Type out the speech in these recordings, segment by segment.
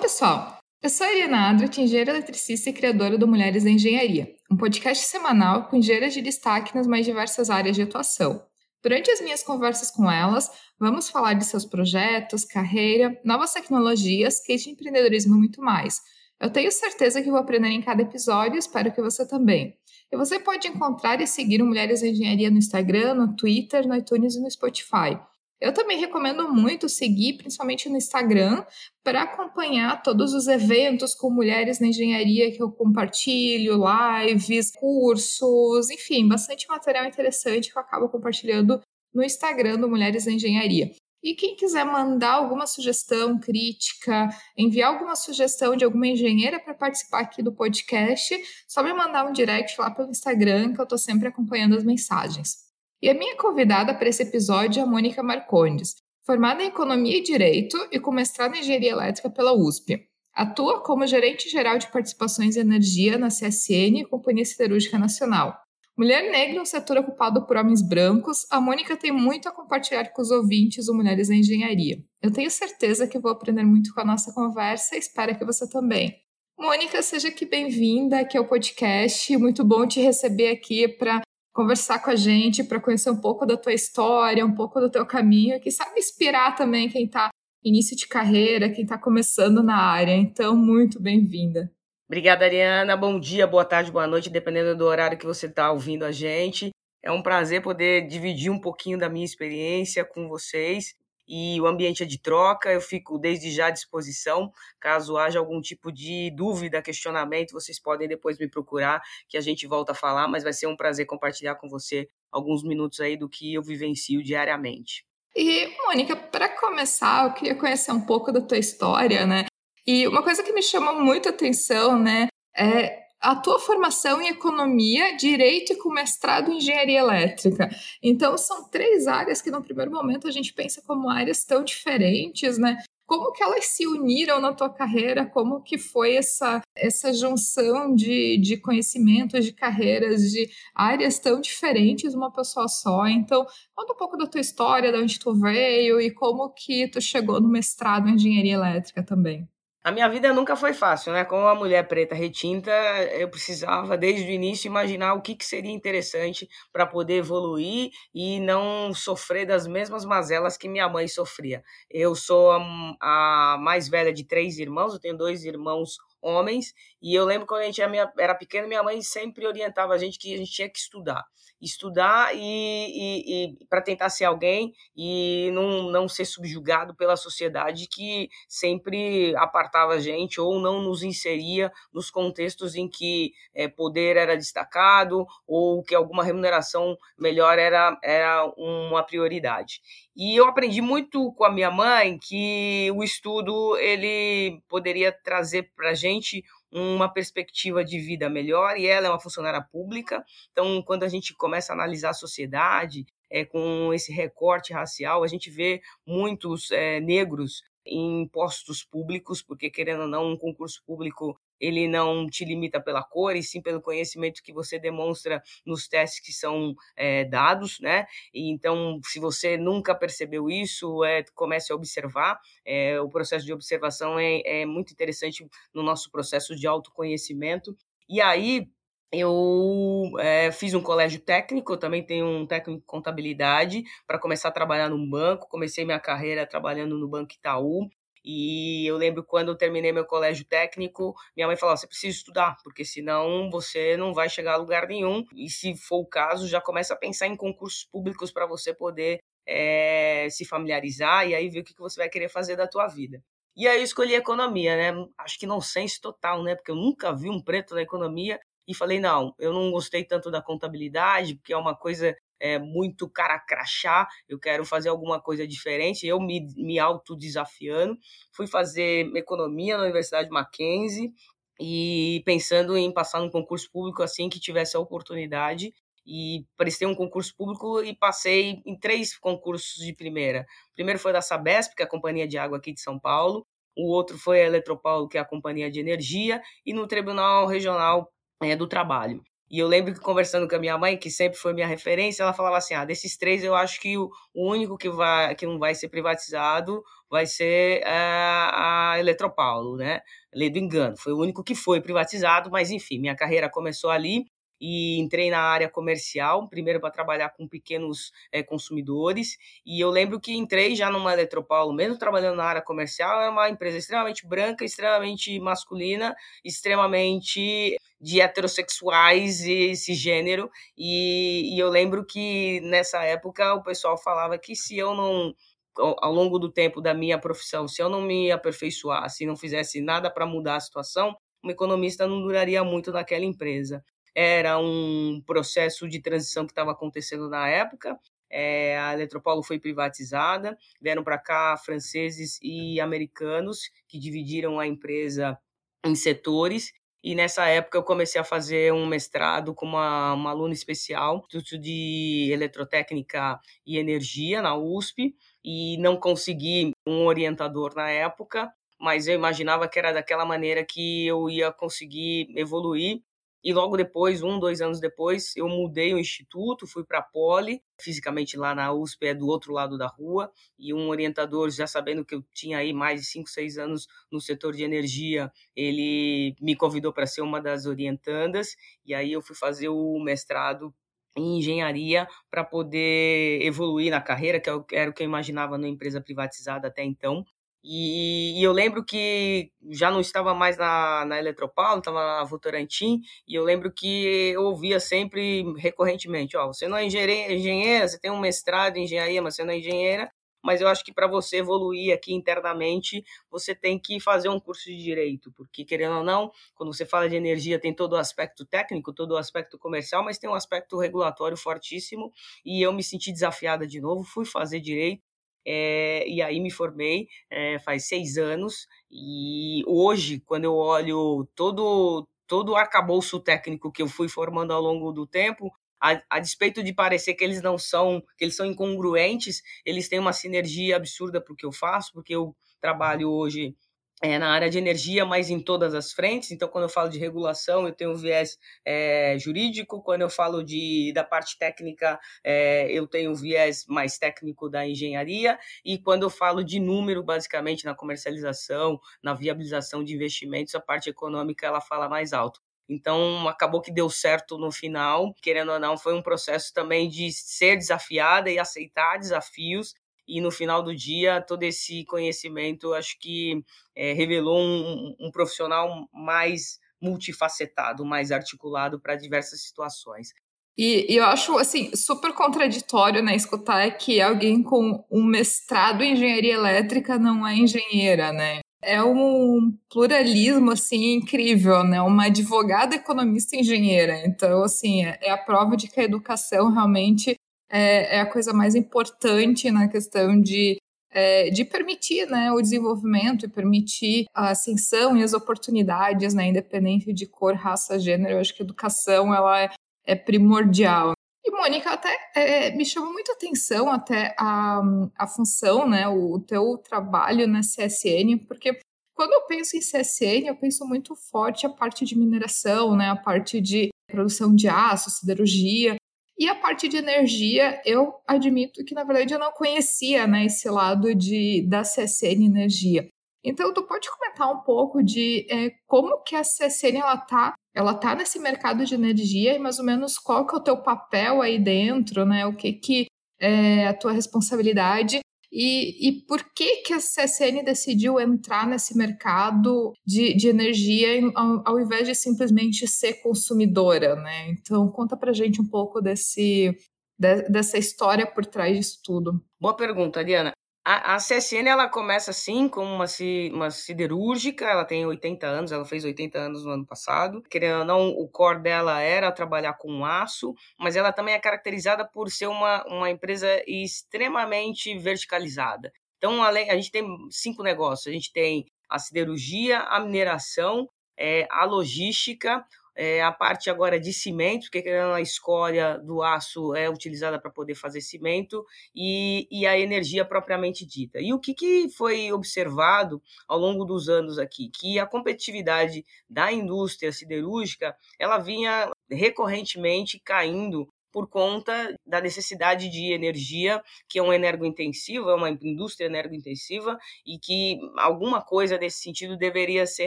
pessoal! Eu sou a Irina Adrat, engenheira eletricista e criadora do Mulheres da Engenharia, um podcast semanal com engenheiras de destaque nas mais diversas áreas de atuação. Durante as minhas conversas com elas, vamos falar de seus projetos, carreira, novas tecnologias, case de empreendedorismo e muito mais. Eu tenho certeza que vou aprender em cada episódio e espero que você também. E você pode encontrar e seguir Mulheres da Engenharia no Instagram, no Twitter, no iTunes e no Spotify. Eu também recomendo muito seguir, principalmente no Instagram, para acompanhar todos os eventos com mulheres na engenharia que eu compartilho, lives, cursos, enfim, bastante material interessante que eu acabo compartilhando no Instagram do Mulheres na Engenharia. E quem quiser mandar alguma sugestão, crítica, enviar alguma sugestão de alguma engenheira para participar aqui do podcast, só me mandar um direct lá pelo Instagram, que eu estou sempre acompanhando as mensagens. E a minha convidada para esse episódio é a Mônica Marcondes, formada em Economia e Direito e com mestrado em Engenharia Elétrica pela USP. Atua como gerente geral de participações e energia na CSN e Companhia Siderúrgica Nacional. Mulher negra em um setor ocupado por homens brancos, a Mônica tem muito a compartilhar com os ouvintes do Mulheres na Engenharia. Eu tenho certeza que vou aprender muito com a nossa conversa e espero que você também. Mônica, seja aqui bem-vinda aqui ao podcast. Muito bom te receber aqui para conversar com a gente, para conhecer um pouco da tua história, um pouco do teu caminho, que sabe inspirar também quem está início de carreira, quem está começando na área. Então, muito bem-vinda. Obrigada, Ariana. Bom dia, boa tarde, boa noite, dependendo do horário que você está ouvindo a gente. É um prazer poder dividir um pouquinho da minha experiência com vocês e o ambiente é de troca. Eu fico desde já à disposição. Caso haja algum tipo de dúvida, questionamento, vocês podem depois me procurar, que a gente volta a falar, mas vai ser um prazer compartilhar com você alguns minutos aí do que eu vivencio diariamente. E, Mônica, para começar, eu queria conhecer um pouco da tua história, né? E uma coisa que me chama muito atenção, né, é a tua formação em economia, direito e com mestrado em engenharia elétrica. Então, são três áreas que, no primeiro momento, a gente pensa como áreas tão diferentes, né? Como que elas se uniram na tua carreira? Como que foi essa, essa junção de, de conhecimentos, de carreiras, de áreas tão diferentes uma pessoa só? Então, conta um pouco da tua história, de onde tu veio e como que tu chegou no mestrado em engenharia elétrica também. A minha vida nunca foi fácil, né? Como uma mulher preta retinta, eu precisava desde o início imaginar o que, que seria interessante para poder evoluir e não sofrer das mesmas mazelas que minha mãe sofria. Eu sou a, a mais velha de três irmãos, eu tenho dois irmãos homens, e eu lembro quando a gente era pequeno, minha mãe sempre orientava a gente que a gente tinha que estudar estudar e, e, e para tentar ser alguém e não, não ser subjugado pela sociedade que sempre apartava a gente ou não nos inseria nos contextos em que é, poder era destacado ou que alguma remuneração melhor era, era uma prioridade. E eu aprendi muito com a minha mãe que o estudo ele poderia trazer para a gente uma perspectiva de vida melhor e ela é uma funcionária pública. Então, quando a gente começa a analisar a sociedade é, com esse recorte racial, a gente vê muitos é, negros em postos públicos, porque querendo ou não, um concurso público ele não te limita pela cor, e sim pelo conhecimento que você demonstra nos testes que são é, dados, né? E então, se você nunca percebeu isso, é, comece a observar. É, o processo de observação é, é muito interessante no nosso processo de autoconhecimento. E aí, eu é, fiz um colégio técnico, eu também tenho um técnico de contabilidade para começar a trabalhar num banco. Comecei minha carreira trabalhando no Banco Itaú. E eu lembro quando eu terminei meu colégio técnico, minha mãe falou: você precisa estudar, porque senão você não vai chegar a lugar nenhum. E se for o caso, já começa a pensar em concursos públicos para você poder é, se familiarizar e aí ver o que você vai querer fazer da tua vida. E aí eu escolhi economia, né? Acho que não senso total, né? Porque eu nunca vi um preto na economia e falei, não, eu não gostei tanto da contabilidade, porque é uma coisa é, muito cara crachá, eu quero fazer alguma coisa diferente, eu me, me autodesafiando. Fui fazer economia na Universidade Mackenzie e pensando em passar num concurso público assim que tivesse a oportunidade e prestei um concurso público e passei em três concursos de primeira. O primeiro foi da Sabesp, que é a companhia de água aqui de São Paulo, o outro foi a Eletropaulo, que é a companhia de energia, e no Tribunal Regional é, do Trabalho. E eu lembro que conversando com a minha mãe, que sempre foi minha referência, ela falava assim: ah, desses três eu acho que o, único que, vai, que não vai ser privatizado vai ser eh, a Eletropaulo, né? Lei do engano. Foi o único que foi privatizado, mas enfim, minha carreira começou ali e entrei na área comercial, primeiro para trabalhar com pequenos é, consumidores, e eu lembro que entrei já numa Eletropaulo, mesmo trabalhando na área comercial, é uma empresa extremamente branca, extremamente masculina, extremamente de heterossexuais e cisgênero, e, e eu lembro que nessa época o pessoal falava que se eu não ao longo do tempo da minha profissão, se eu não me aperfeiçoasse, não fizesse nada para mudar a situação, um economista não duraria muito naquela empresa era um processo de transição que estava acontecendo na época. É, a Eletropaulo foi privatizada, vieram para cá franceses e americanos que dividiram a empresa em setores. E nessa época eu comecei a fazer um mestrado com uma, uma aluna especial, Instituto de Eletrotécnica e Energia na USP, e não consegui um orientador na época, mas eu imaginava que era daquela maneira que eu ia conseguir evoluir e logo depois, um, dois anos depois, eu mudei o instituto, fui para a Poli, fisicamente lá na USP, é do outro lado da rua, e um orientador, já sabendo que eu tinha aí mais de cinco, seis anos no setor de energia, ele me convidou para ser uma das orientandas, e aí eu fui fazer o mestrado em engenharia para poder evoluir na carreira, que era o que eu imaginava numa empresa privatizada até então. E, e, eu lembro que já não estava mais na, na Eletropaulo, estava na Votorantim, e eu lembro que eu ouvia sempre, recorrentemente, ó, você não é engenheira, você tem um mestrado em engenharia, mas você não é engenheira, mas eu acho que para você evoluir aqui internamente, você tem que fazer um curso de direito, porque querendo ou não, quando você fala de energia, tem todo o aspecto técnico, todo o aspecto comercial, mas tem um aspecto regulatório fortíssimo, e eu me senti desafiada de novo, fui fazer direito, é, e aí me formei é, faz seis anos e hoje, quando eu olho todo todo o arcabouço técnico que eu fui formando ao longo do tempo, a, a, despeito de parecer que eles não são, que eles são incongruentes, eles têm uma sinergia absurda para o que eu faço, porque eu trabalho hoje é, na área de energia, mas em todas as frentes. Então, quando eu falo de regulação, eu tenho um viés é, jurídico. Quando eu falo de, da parte técnica, é, eu tenho um viés mais técnico da engenharia. E quando eu falo de número, basicamente, na comercialização, na viabilização de investimentos, a parte econômica ela fala mais alto. Então, acabou que deu certo no final. Querendo ou não, foi um processo também de ser desafiada e aceitar desafios e no final do dia todo esse conhecimento acho que é, revelou um, um, profissional mais multifacetado, mais articulado para diversas situações. E, e, eu acho assim super contraditório né, escutar que alguém com um mestrado em engenharia elétrica não é engenheira, né? É um pluralismo assim incrível, né? Uma advogada economista engenheira. Então, assim, é, é a prova de que a educação realmente é, é a coisa mais importante na questão de é, de permitir né, o desenvolvimento e permitir a ascensão e as oportunidades, né, independente de cor, raça, gênero. Eu acho que a educação ela é, é primordial. E, Mônica, até é, me chamou muito atenção até a, a função, né, o, o teu trabalho na CSN, porque quando eu penso em CSN, eu penso muito forte a parte de mineração, né, a parte de produção de aço, siderurgia, e a parte de energia, eu admito que, na verdade, eu não conhecia né, esse lado de, da CSN Energia. Então, tu pode comentar um pouco de é, como que a CSN ela tá, ela tá nesse mercado de energia e mais ou menos qual que é o teu papel aí dentro, né? O que que é a tua responsabilidade e, e por que, que a CSN decidiu entrar nesse mercado de, de energia ao, ao invés de simplesmente ser consumidora, né? Então, conta pra gente um pouco desse, de, dessa história por trás disso tudo. Boa pergunta, Diana. A, CSN ela começa assim como uma, uma siderúrgica, ela tem 80 anos, ela fez 80 anos no ano passado. Querendo ou não, o core dela era trabalhar com aço, mas ela também é caracterizada por ser uma, uma empresa extremamente verticalizada. Então, além, a gente tem cinco negócios: a gente tem a siderurgia, a mineração, é, a logística, é, a parte agora de cimento, porque a escória do aço é utilizada para poder fazer cimento, e, e a energia propriamente dita. E o que, que foi observado ao longo dos anos aqui? Que a competitividade da indústria siderúrgica ela vinha recorrentemente caindo por conta da necessidade de energia, que é um energointensivo, é uma indústria energointensiva e que alguma coisa nesse sentido deveria ser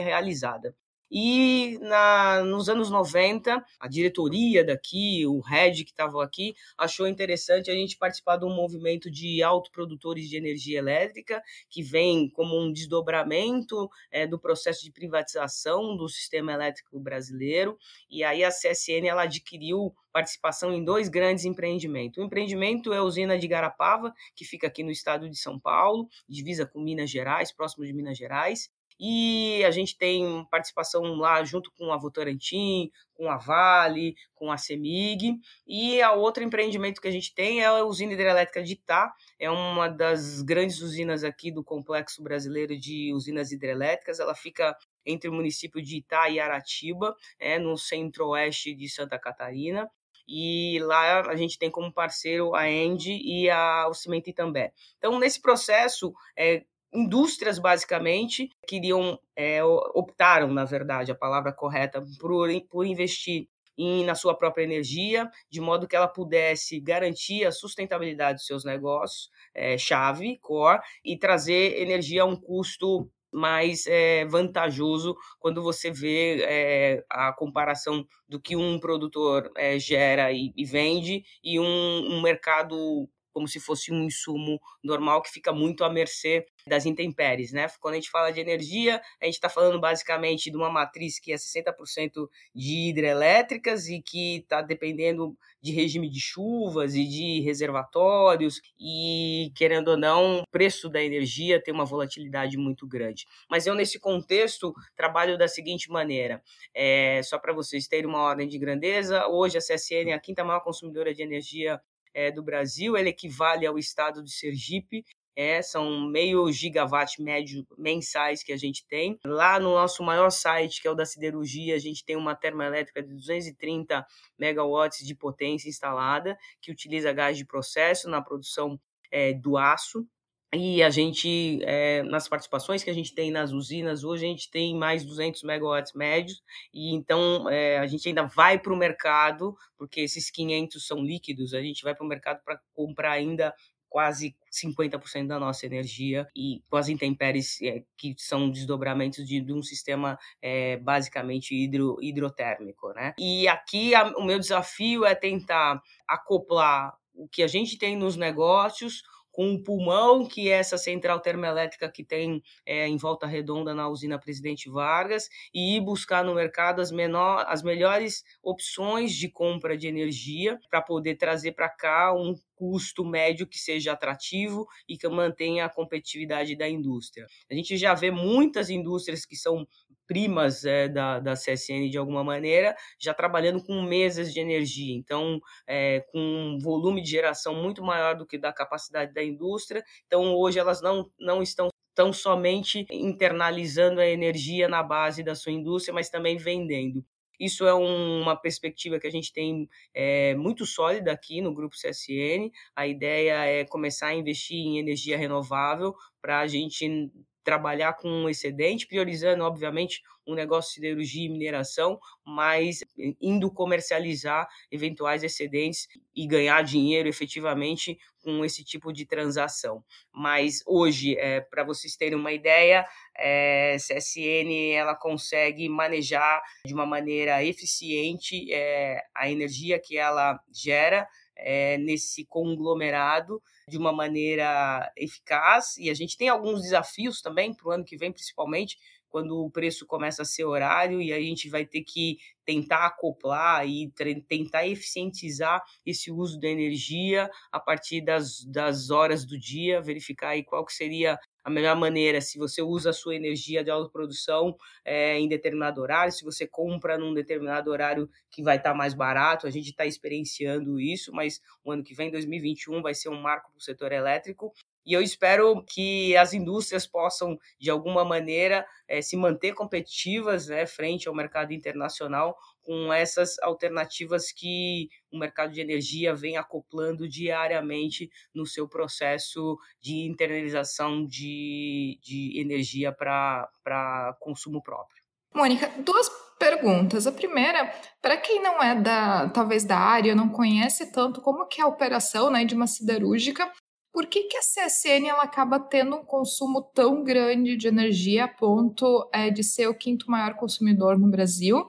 realizada. E na, nos anos 90, a diretoria daqui, o Red que estava aqui, achou interessante a gente participar de um movimento de autoprodutores de energia elétrica, que vem como um desdobramento é, do processo de privatização do sistema elétrico brasileiro. E aí a CSN ela adquiriu participação em dois grandes empreendimentos. O empreendimento é a usina de Garapava, que fica aqui no estado de São Paulo, divisa com Minas Gerais, próximo de Minas Gerais, e a gente tem participação lá junto com a Votorantim, com a Vale, com a Semig. E a outro empreendimento que a gente tem é a usina hidrelétrica de Itá, é uma das grandes usinas aqui do complexo brasileiro de usinas hidrelétricas. Ela fica entre o município de Itá e Aratiba, é, no centro-oeste de Santa Catarina e lá a gente tem como parceiro a Endy e a, o Cimento Itambé. Então, nesse processo, é, indústrias basicamente queriam é, optaram na verdade a palavra correta por, por investir em, na sua própria energia de modo que ela pudesse garantir a sustentabilidade dos seus negócios é, chave core e trazer energia a um custo mais é, vantajoso quando você vê é, a comparação do que um produtor é, gera e, e, vende e um, um mercado como se fosse um insumo normal que fica muito à mercê das intempéries, né? Quando a gente fala de energia, a gente está falando basicamente de uma matriz que é 60% de hidrelétricas e que está dependendo de regime de chuvas e de reservatórios e, querendo ou não, o preço da energia tem uma volatilidade muito grande. Mas eu, nesse contexto, trabalho da seguinte maneira, é, só para vocês terem uma ordem de grandeza, hoje a CSN é a quinta maior consumidora de energia é, do Brasil, ele equivale ao estado de Sergipe, é, são meio gigawatt médio mensais que a gente tem. Lá no nosso maior site, que é o da siderurgia, a gente tem uma termoelétrica de 230 megawatts de potência instalada, que utiliza gás de processo na produção é, do aço. E a gente, é, nas participações que a gente tem nas usinas, hoje a gente tem mais 200 megawatts médios, e então é, a gente ainda vai para o mercado, porque esses 500 são líquidos, a gente vai para o mercado para comprar ainda quase 50% da nossa energia e com as intempéries é, que são desdobramentos de, de um sistema é, basicamente hidro, hidrotérmico, né? E aqui a, o meu desafio é tentar acoplar o que a gente tem nos negócios com o pulmão, que é essa central termoelétrica que tem é, em Volta Redonda na usina Presidente Vargas, e ir buscar no mercado as, menor, as melhores opções de compra de energia para poder trazer para cá um custo médio que seja atrativo e que mantenha a competitividade da indústria. A gente já vê muitas indústrias que são primas é, da, da CSN de alguma maneira, já trabalhando com mesas de energia, então é, com um volume de geração muito maior do que da capacidade da indústria. Então hoje elas não, não estão tão somente internalizando a energia na base da sua indústria, mas também vendendo. Isso é um, uma perspectiva que a gente tem é, muito sólida aqui no Grupo CSN. A ideia é começar a investir em energia renovável para a gente trabalhar com um excedente, priorizando, obviamente, um negócio de siderurgia e mineração, mas indo comercializar eventuais excedentes e ganhar dinheiro efetivamente com esse tipo de transação. Mas hoje, é, para vocês terem uma ideia, é, CSN ela consegue manejar de uma maneira eficiente é, a energia que ela gera é, nesse conglomerado de uma maneira eficaz. E a gente tem alguns desafios também para o ano que vem, principalmente quando o preço começa a ser horário e a gente vai ter que tentar acoplar e tentar eficientizar esse uso da energia a partir das, das horas do dia, verificar aí qual que seria a melhor maneira, se você usa a sua energia de autoprodução é, em determinado horário, se você compra num determinado horário que vai estar tá mais barato, a gente está experienciando isso, mas o ano que vem, 2021, vai ser um marco para o setor elétrico e eu espero que as indústrias possam, de alguma maneira, é, se manter competitivas né, frente ao mercado internacional com essas alternativas que o mercado de energia vem acoplando diariamente no seu processo de internalização de, de energia para consumo próprio. Mônica, duas perguntas. A primeira, para quem não é da talvez da área, não conhece tanto como que é a operação né, de uma siderúrgica, por que, que a CSN ela acaba tendo um consumo tão grande de energia a ponto é, de ser o quinto maior consumidor no Brasil?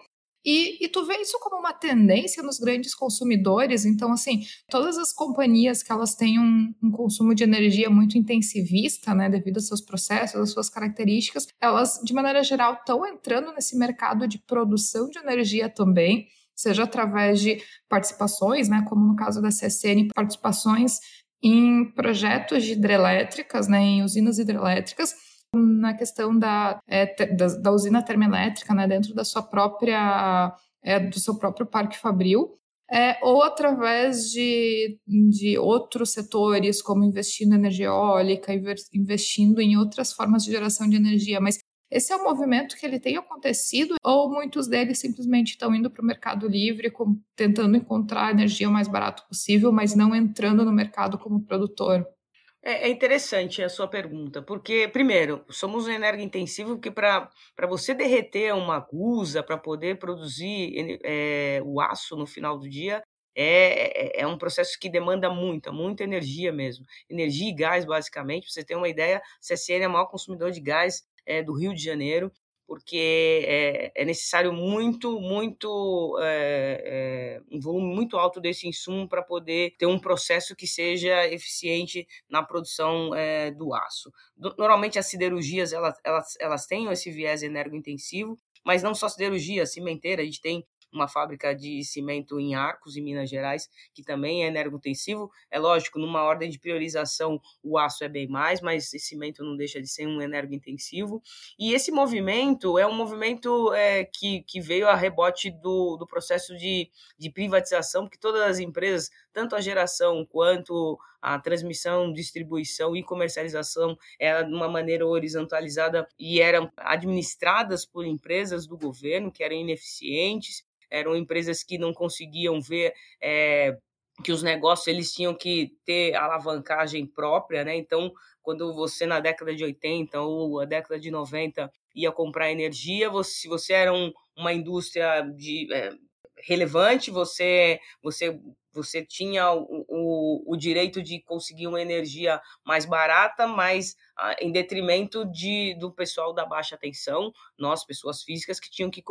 E, e, tu vê isso como uma tendência nos grandes consumidores? Então, assim, todas as companhias que elas têm um, um, consumo de energia muito intensivista, né, devido aos seus processos, às suas características, elas, de maneira geral, estão entrando nesse mercado de produção de energia também, seja através de participações, né, como no caso da CSN, participações em projetos de hidrelétricas, né, em usinas hidrelétricas, na questão da, é, da, da, usina termoelétrica, né, dentro da sua própria, é, do seu próprio parque fabril, é, ou através de, de outros setores, como investindo em energia eólica, investindo em outras formas de geração de energia. Mas esse é um movimento que ele tem acontecido ou muitos deles simplesmente estão indo para o mercado livre, com, tentando encontrar a energia o mais barato possível, mas não entrando no mercado como produtor? É, é interessante a sua pergunta, porque, primeiro, somos um energointensivo que para você derreter uma gusa, para poder produzir é, o aço no final do dia, é, é, é um processo que demanda muita, muita energia mesmo. Energia e gás, basicamente. Para você ter uma ideia, a CSN é o maior consumidor de gás é, do Rio de Janeiro porque é, é necessário muito, muito, é, um volume muito alto desse insumo para poder ter um processo que seja eficiente na produção do aço. Normalmente as siderurgias, elas, elas, elas têm esse viés energointensivo, mas não só siderurgia, cimenteira, a gente tem uma fábrica de cimento em Arcos, em Minas Gerais, que também é energointensivo. É lógico, numa ordem de priorização, o aço é bem mais, mas esse cimento não deixa de ser um energointensivo. E esse movimento é um movimento é, que, que veio a rebote do, do processo de, de privatização, porque todas as empresas, tanto a geração quanto a transmissão, distribuição e comercialização era de uma maneira horizontalizada e eram administradas por empresas do governo que eram ineficientes eram empresas que não conseguiam ver é, que os negócios eles tinham que ter alavancagem própria, né? Então, quando você na década de 80 ou a década de 90 ia comprar energia, você, se você era um, uma indústria de é, relevante, você você você tinha o, o, o, direito de conseguir uma energia mais barata, mas ah, em detrimento de, do pessoal da baixa tensão, nós, pessoas físicas, que tinham que,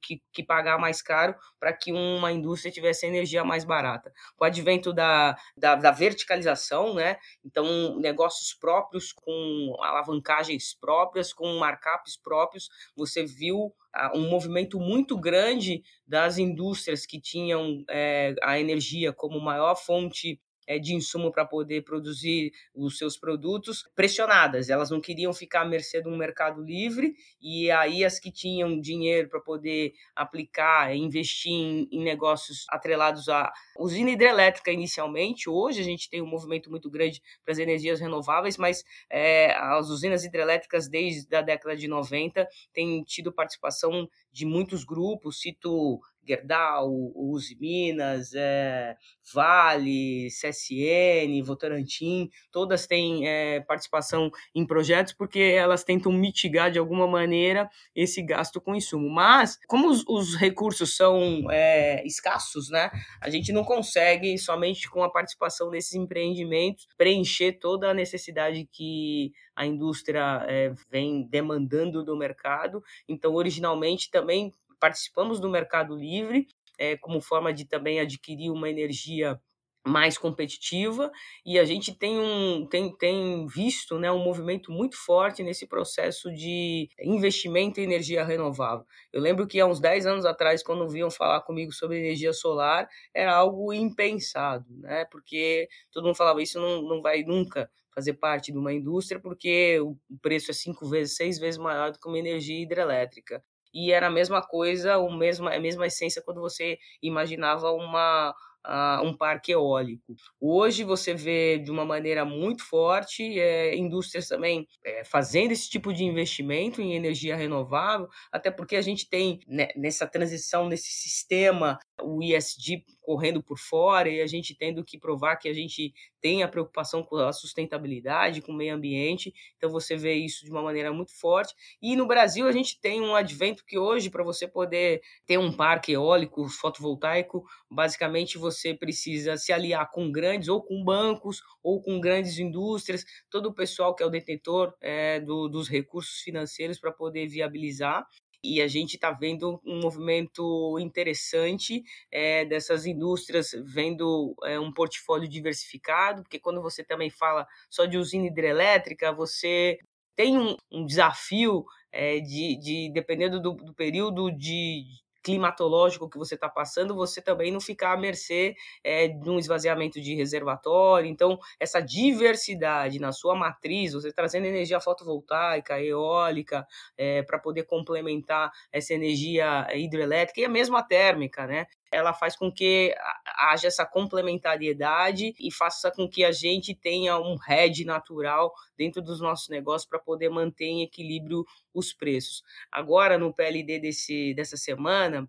que, que pagar mais caro para que uma indústria tivesse energia mais barata. Com o advento da, da, da, verticalização, né? então negócios próprios, com alavancagens próprias, com markups próprios, você viu um movimento muito grande das indústrias que tinham é, a energia como maior fonte de insumo para poder produzir os seus produtos pressionadas. Elas não queriam ficar à mercê de um mercado livre e aí as que tinham dinheiro para poder aplicar, investir em, em, negócios atrelados à usina hidrelétrica inicialmente. Hoje a gente tem um movimento muito grande para as energias renováveis, mas é, as usinas hidrelétricas desde a década de 90 têm tido participação de muitos grupos, cito Gerdau, Uzi Minas, é, Vale, CSN, Votorantim, todas têm é, participação em projetos porque elas tentam mitigar de alguma maneira esse gasto com insumo. Mas, como os, os recursos são é, escassos, né, a gente não consegue, somente com a participação desses empreendimentos, preencher toda a necessidade que a indústria é, vem demandando do mercado. Então, originalmente, também participamos do Mercado Livre é, como forma de também adquirir uma energia mais competitiva e a gente tem um tem, tem visto né, um movimento muito forte nesse processo de investimento em energia renovável. Eu lembro que há uns 10 anos atrás, quando vinham falar comigo sobre energia solar, era algo impensado, né? Porque todo mundo falava isso não, não vai nunca fazer parte de uma indústria porque o preço é cinco vezes, seis vezes maior do que uma energia hidrelétrica e era a mesma coisa, o mesmo, a mesma essência quando você imaginava uma, uh, um parque eólico. Hoje você vê de uma maneira muito forte é, indústrias também é, fazendo esse tipo de investimento em energia renovável, até porque a gente tem né, nessa transição, nesse sistema, o ISD correndo por fora e a gente tendo que provar que a gente tem a preocupação com a sustentabilidade, com o meio ambiente. Então você vê isso de uma maneira muito forte. E no Brasil a gente tem um advento que hoje para você poder ter um parque eólico fotovoltaico, basicamente você precisa se aliar com grandes ou com bancos ou com grandes indústrias, todo o pessoal que é o detentor é, do, dos recursos financeiros para poder viabilizar e a gente está vendo um movimento interessante é, dessas indústrias vendo é, um portfólio diversificado, porque quando você também fala só de usina hidrelétrica, você tem um, um desafio é, de, de, dependendo do, do período de, climatológico que você está passando, você também não ficar à mercê é, de um esvaziamento de reservatório. Então, essa diversidade na sua matriz, você trazendo energia fotovoltaica, eólica, é, para poder complementar essa energia hidrelétrica e a mesma térmica, né? Ela faz com que haja essa complementariedade e faça com que a gente tenha um hedge natural dentro dos nossos negócios para poder manter em equilíbrio os preços. Agora, no PLD desse, dessa semana,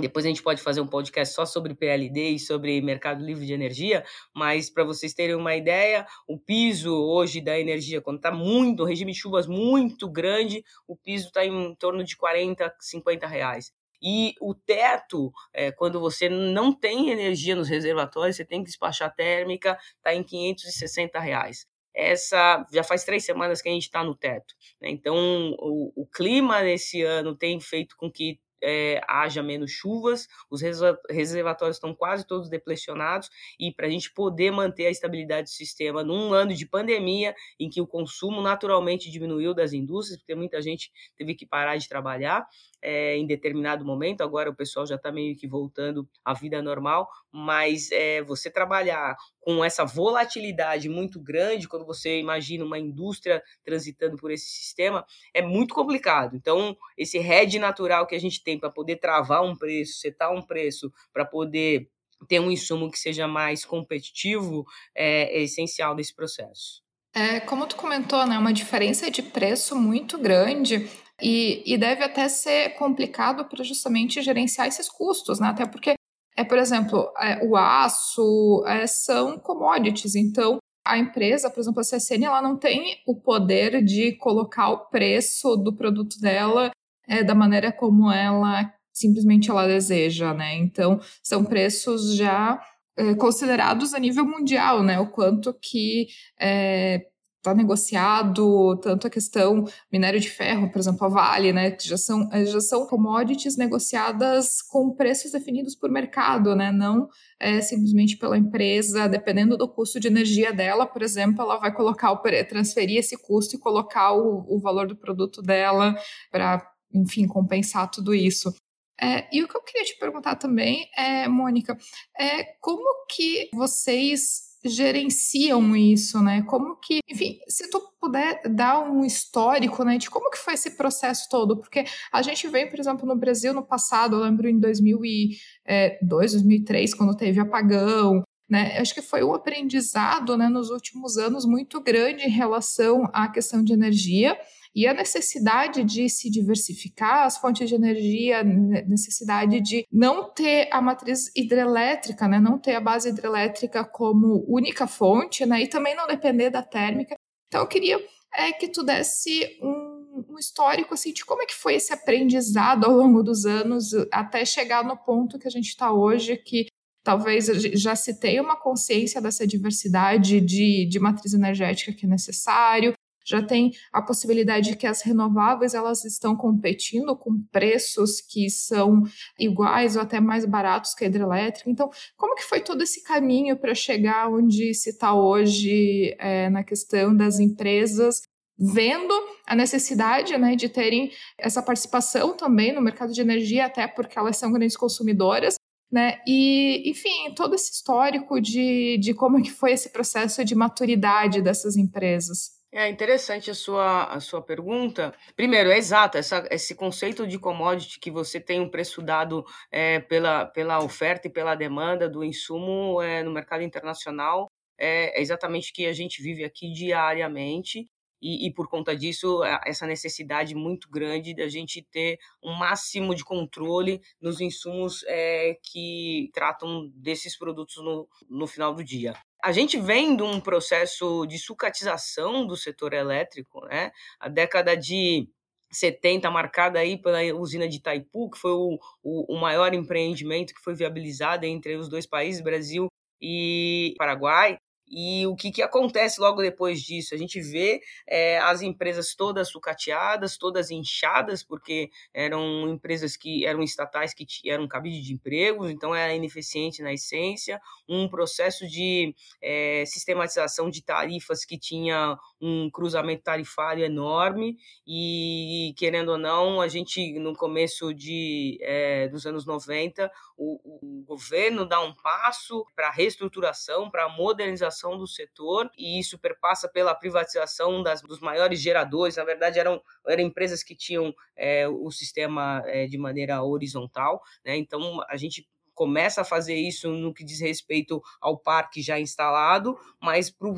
depois a gente pode fazer um podcast só sobre PLD e sobre mercado livre de energia, mas para vocês terem uma ideia, o piso hoje da energia, quando está muito, regime de chuvas muito grande, o piso está em torno de 40, 50 reais. E o teto, é, quando você não tem energia nos reservatórios, você tem que despachar térmica, está em 560 reais. Essa já faz três semanas que a gente está no teto. Né? Então, o, o clima nesse ano tem feito com que é, haja menos chuvas, os reservatórios estão quase todos deplecionados, e para a gente poder manter a estabilidade do sistema num ano de pandemia, em que o consumo naturalmente diminuiu das indústrias, porque muita gente teve que parar de trabalhar, é, em determinado momento, agora o pessoal já está meio que voltando à vida normal, mas é, você trabalhar com essa volatilidade muito grande, quando você imagina uma indústria transitando por esse sistema, é muito complicado. Então, esse hedge natural que a gente tem para poder travar um preço, setar um preço, para poder ter um insumo que seja mais competitivo, é, é essencial nesse processo. É, como tu comentou, né, uma diferença de preço muito grande e, e deve até ser complicado para justamente gerenciar esses custos, né? Até porque, é, por exemplo, é, o aço é, são commodities, então a empresa, por exemplo, a CSN, ela não tem o poder de colocar o preço do produto dela é, da maneira como ela simplesmente ela deseja, né? Então, são preços já é, considerados a nível mundial, né? O quanto que é, está negociado, tanto a questão minério de ferro, por exemplo, a Vale, né, que já são, eh, já são commodities negociadas com preços definidos por mercado, né, não é, simplesmente pela empresa, dependendo do custo de energia dela, por exemplo, ela vai colocar, o, transferir esse custo e colocar o, o valor do produto dela para, enfim, compensar tudo isso. É, e o que eu queria te perguntar também é, Mônica, é como que vocês gerenciam isso, né? Como que, enfim, se tu puder dar um histórico, né, de como que foi esse processo todo, porque a gente veio, por exemplo, no Brasil no passado, eu lembro em 2002, 2003, quando teve apagão, né? Acho que foi um aprendizado, né, nos últimos anos muito grande em relação à questão de energia e a necessidade de se diversificar as fontes de energia, necessidade de não ter a matriz hidrelétrica, né, não ter a base hidrelétrica como única fonte, né, e também não depender da térmica. Então, eu queria é, que tu desse um, um histórico assim, de como é que foi esse aprendizado ao longo dos anos até chegar no ponto que a gente está hoje, que talvez já se tenha uma consciência dessa diversidade de, de matriz energética que é necessário, já tem a possibilidade de que as renováveis elas estão competindo com preços que são iguais ou até mais baratos que a hidrelétrica. Então, como que foi todo esse caminho para chegar onde se está hoje é, na questão das empresas vendo a necessidade né, de terem essa participação também no mercado de energia, até porque elas são grandes consumidoras, né? E, enfim, todo esse histórico de, de como é que foi esse processo de maturidade dessas empresas. É interessante a sua, a sua pergunta. Primeiro, é exato, essa, esse conceito de commodity que você tem um preço dado é, pela, pela oferta e pela demanda do insumo é, no mercado internacional é, é exatamente o que a gente vive aqui diariamente. E, e, por conta disso, essa necessidade muito grande da gente ter um máximo de controle nos insumos é, que tratam desses produtos no, no final do dia a gente vem de um processo de sucatização do setor elétrico, né? A década de 70, marcada aí pela usina de Itaipu, que foi o, o, o maior empreendimento que foi viabilizado entre os dois países, Brasil e Paraguai. E o que, que acontece logo depois disso? A gente vê é, as empresas todas sucateadas, todas inchadas, porque eram empresas que eram estatais que eram cabide de empregos, então era ineficiente na essência, um processo de é, sistematização de tarifas que tinha um cruzamento tarifário enorme, e querendo ou não, a gente no começo de, é, dos anos 90, o, o governo dá um passo para a reestruturação, para a modernização do setor e isso perpassa pela privatização das, dos maiores geradores. Na verdade, eram, eram empresas que tinham é, o sistema é, de maneira horizontal. Né? Então, a gente começa a fazer isso no que diz respeito ao parque já instalado, mas para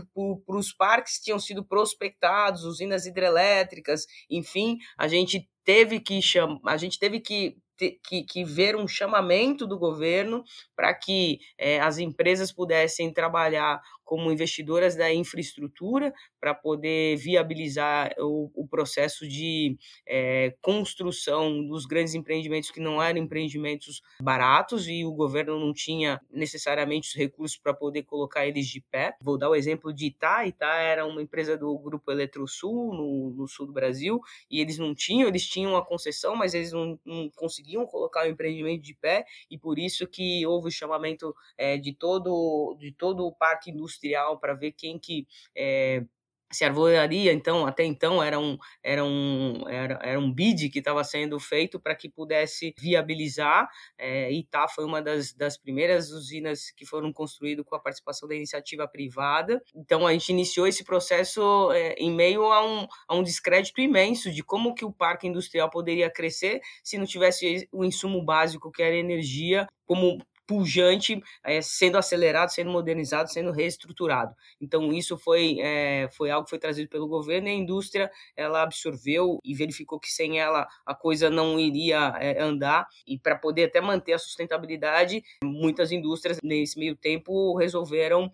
os parques que tinham sido prospectados, usinas hidrelétricas, enfim, a gente teve que chamar, a gente teve que que, que, ver um chamamento do governo para que é, as empresas pudessem trabalhar como investidoras da infraestrutura para poder viabilizar o, o processo de é, construção dos grandes empreendimentos que não eram empreendimentos baratos e o governo não tinha necessariamente os recursos para poder colocar eles de pé. Vou dar o exemplo de Itá. Itá era uma empresa do grupo Eletrosul, no, no sul do Brasil, e eles não tinham, eles tinham a concessão, mas eles não, não conseguiam colocar o empreendimento de pé, e por isso que houve o chamamento é, de, todo, de todo o parque industrial industrial para ver quem que é, se arvoraria, então, até então era um, era um, era, era um bid que estava sendo feito para que pudesse viabilizar. É, Itá foi uma das, das primeiras usinas que foram construídas com a participação da iniciativa privada. Então, a gente iniciou esse processo é, em meio a um, a um descrédito imenso de como que o parque industrial poderia crescer se não tivesse o insumo básico, que era energia, como pujante, é, sendo acelerado, sendo modernizado, sendo reestruturado. Então isso foi, é, foi algo que foi trazido pelo governo e a indústria ela absorveu e verificou que sem ela a coisa não iria é, andar e para poder até manter a sustentabilidade, muitas indústrias nesse meio tempo resolveram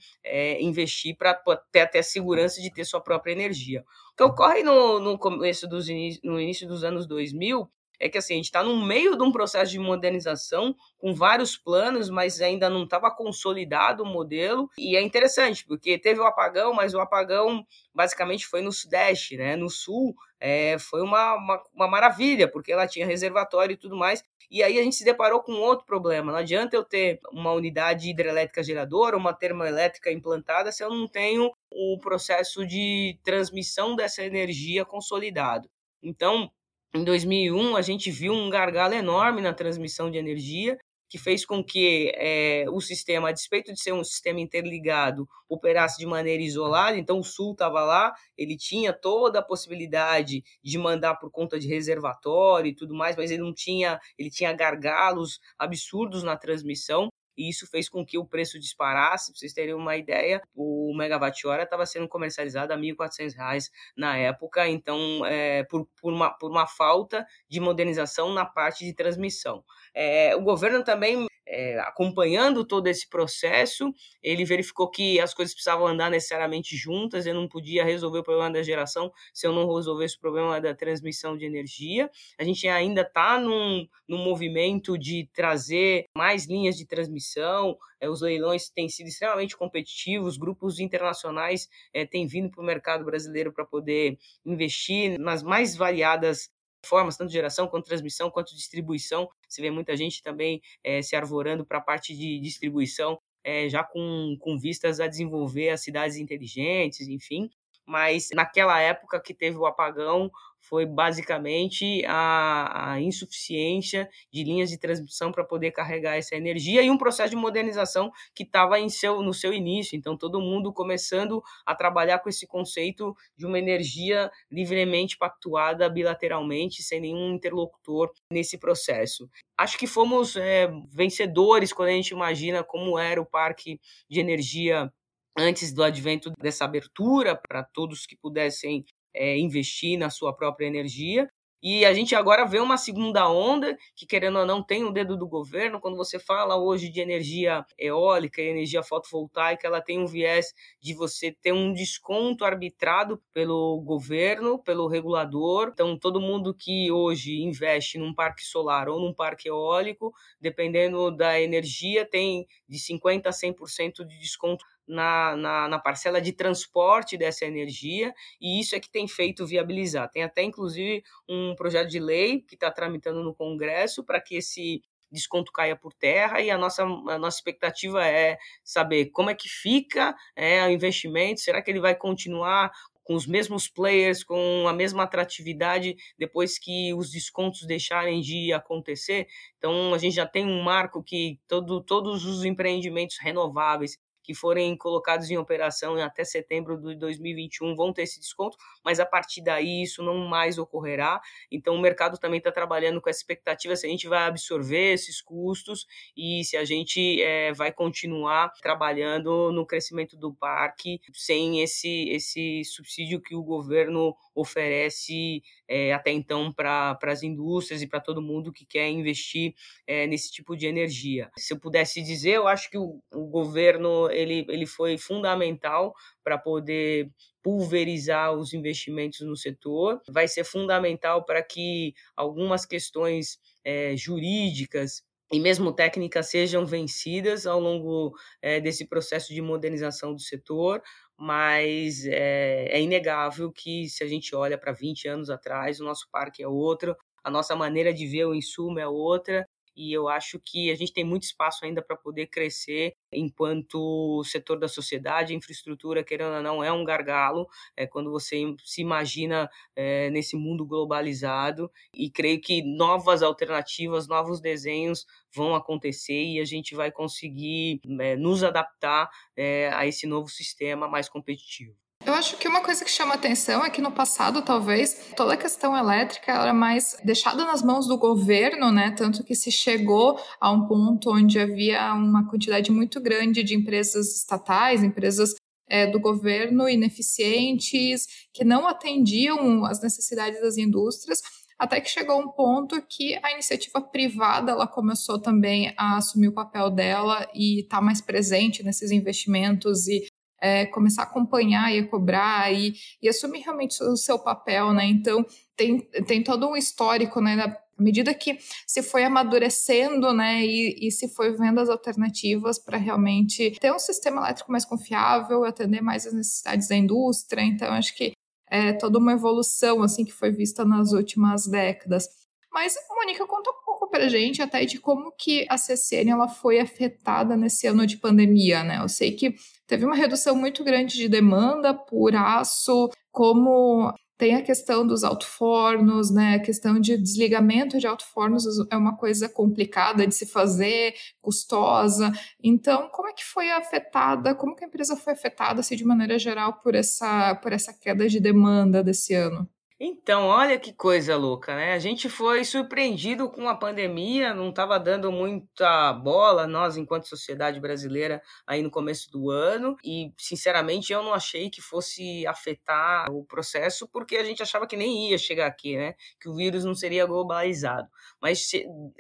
investir para ter até segurança de ter sua própria energia. O que ocorre no, no começo dos no início dos anos 2000 é que assim, a gente está no meio de um processo de modernização com vários planos, mas ainda não estava consolidado o modelo. E é interessante, porque teve o apagão, mas o apagão basicamente foi no Sudeste, né? No Sul é, foi uma, uma, uma maravilha, porque ela tinha reservatório e tudo mais. E aí a gente se deparou com outro problema. Não adianta eu ter uma unidade hidrelétrica geradora, uma termoelétrica implantada, se eu não tenho o processo de transmissão dessa energia consolidado. Então, em 2001, a gente viu um gargalo enorme na transmissão de energia, que fez com que é, o sistema, a despeito de ser um sistema interligado, operasse de maneira isolada. Então, o Sul estava lá, ele tinha toda a possibilidade de mandar por conta de reservatório e tudo mais, mas ele não tinha, ele tinha gargalos absurdos na transmissão e isso fez com que o preço disparasse. Para vocês terem uma ideia, o megawatt-hora estava sendo comercializado a R$ 1.400 na época, então, é, por, por, uma, por uma falta de modernização na parte de transmissão. É, o governo também é, acompanhando todo esse processo, ele verificou que as coisas precisavam andar necessariamente juntas, eu não podia resolver o problema da geração se eu não resolvesse o problema da transmissão de energia. A gente ainda está num, num movimento de trazer mais linhas de transmissão, é, os leilões têm sido extremamente competitivos, grupos internacionais é, têm vindo para o mercado brasileiro para poder investir nas mais variadas formas, tanto geração quanto transmissão, quanto distribuição. Você vê muita gente também é, se arvorando para a parte de distribuição, é, já com, com vistas a desenvolver as cidades inteligentes, enfim. Mas naquela época que teve o apagão, foi basicamente a, a insuficiência de linhas de transmissão para poder carregar essa energia e um processo de modernização que estava no seu início. Então, todo mundo começando a trabalhar com esse conceito de uma energia livremente pactuada bilateralmente, sem nenhum interlocutor nesse processo. Acho que fomos é, vencedores quando a gente imagina como era o parque de energia antes do advento dessa abertura para todos que pudessem é, investir na sua própria energia. E a gente agora vê uma segunda onda, que querendo ou não tem o dedo do governo. Quando você fala hoje de energia eólica e energia fotovoltaica, ela tem um viés de você ter um desconto arbitrado pelo governo, pelo regulador. Então, todo mundo que hoje investe num parque solar ou num parque eólico, dependendo da energia, tem de 50% a 100% de desconto na, na, na, parcela de transporte dessa energia, e isso é que tem feito viabilizar. Tem até, inclusive, um projeto de lei que está tramitando no Congresso para que esse desconto caia por terra e a nossa, a nossa expectativa é saber como é que fica é, o investimento, será que ele vai continuar com os mesmos players, com a mesma atratividade depois que os descontos deixarem de acontecer. Então, a gente já tem um marco que todo, todos os empreendimentos renováveis que forem colocados em operação até setembro de 2021 vão ter esse desconto, mas a partir daí isso não mais ocorrerá. Então o mercado também está trabalhando com essa expectativa se a gente vai absorver esses custos e se a gente é, vai continuar trabalhando no crescimento do parque sem esse, esse subsídio que o governo oferece é, até então para as indústrias e para todo mundo que quer investir é, nesse tipo de energia. Se eu pudesse dizer, eu acho que o, o governo ele, ele foi fundamental para poder pulverizar os investimentos no setor, vai ser fundamental para que algumas questões é, jurídicas e mesmo técnicas sejam vencidas ao longo é, desse processo de modernização do setor, mas é, é inegável que se a gente olha para 20 anos atrás, o nosso parque é outro, a nossa maneira de ver o insumo é outra, e eu acho que a gente tem muito espaço ainda para poder crescer enquanto setor da sociedade, infraestrutura, querendo ou não, é um gargalo é, quando você se imagina é, nesse mundo globalizado e creio que novas alternativas, novos desenhos vão acontecer e a gente vai conseguir é, nos adaptar é, a esse novo sistema mais competitivo. Eu acho que uma coisa que chama atenção é que no passado, talvez, toda a questão elétrica era mais deixada nas mãos do governo, né? Tanto que se chegou a um ponto onde havia uma quantidade muito grande de empresas estatais, empresas é, do governo ineficientes, que não atendiam as necessidades das indústrias, até que chegou um ponto que a iniciativa privada ela começou também a assumir o papel dela e estar tá mais presente nesses investimentos e é, começar a acompanhar e a cobrar e, e assumir realmente o seu papel, né? Então, tem, tem todo um histórico, né? À medida que se foi amadurecendo, né, e, e se foi vendo as alternativas para realmente ter um sistema elétrico mais confiável, atender mais as necessidades da indústria. Então, acho que é toda uma evolução, assim, que foi vista nas últimas décadas. Mas, Mônica, conta um pouco pra gente até de como que a CCN ela foi afetada nesse ano de pandemia, né? Eu sei que teve uma redução muito grande de demanda por aço, como tem a questão dos alto-fornos, né? A questão de desligamento de alto-fornos é uma coisa complicada de se fazer, custosa. Então, como é que foi afetada, como que a empresa foi afetada, assim, de maneira geral, por essa, por essa queda de demanda desse ano? Então, olha que coisa louca, né? A gente foi surpreendido com a pandemia, não estava dando muita bola, nós, enquanto sociedade brasileira, aí no começo do ano, e sinceramente eu não achei que fosse afetar o processo, porque a gente achava que nem ia chegar aqui, né? Que o vírus não seria globalizado. Mas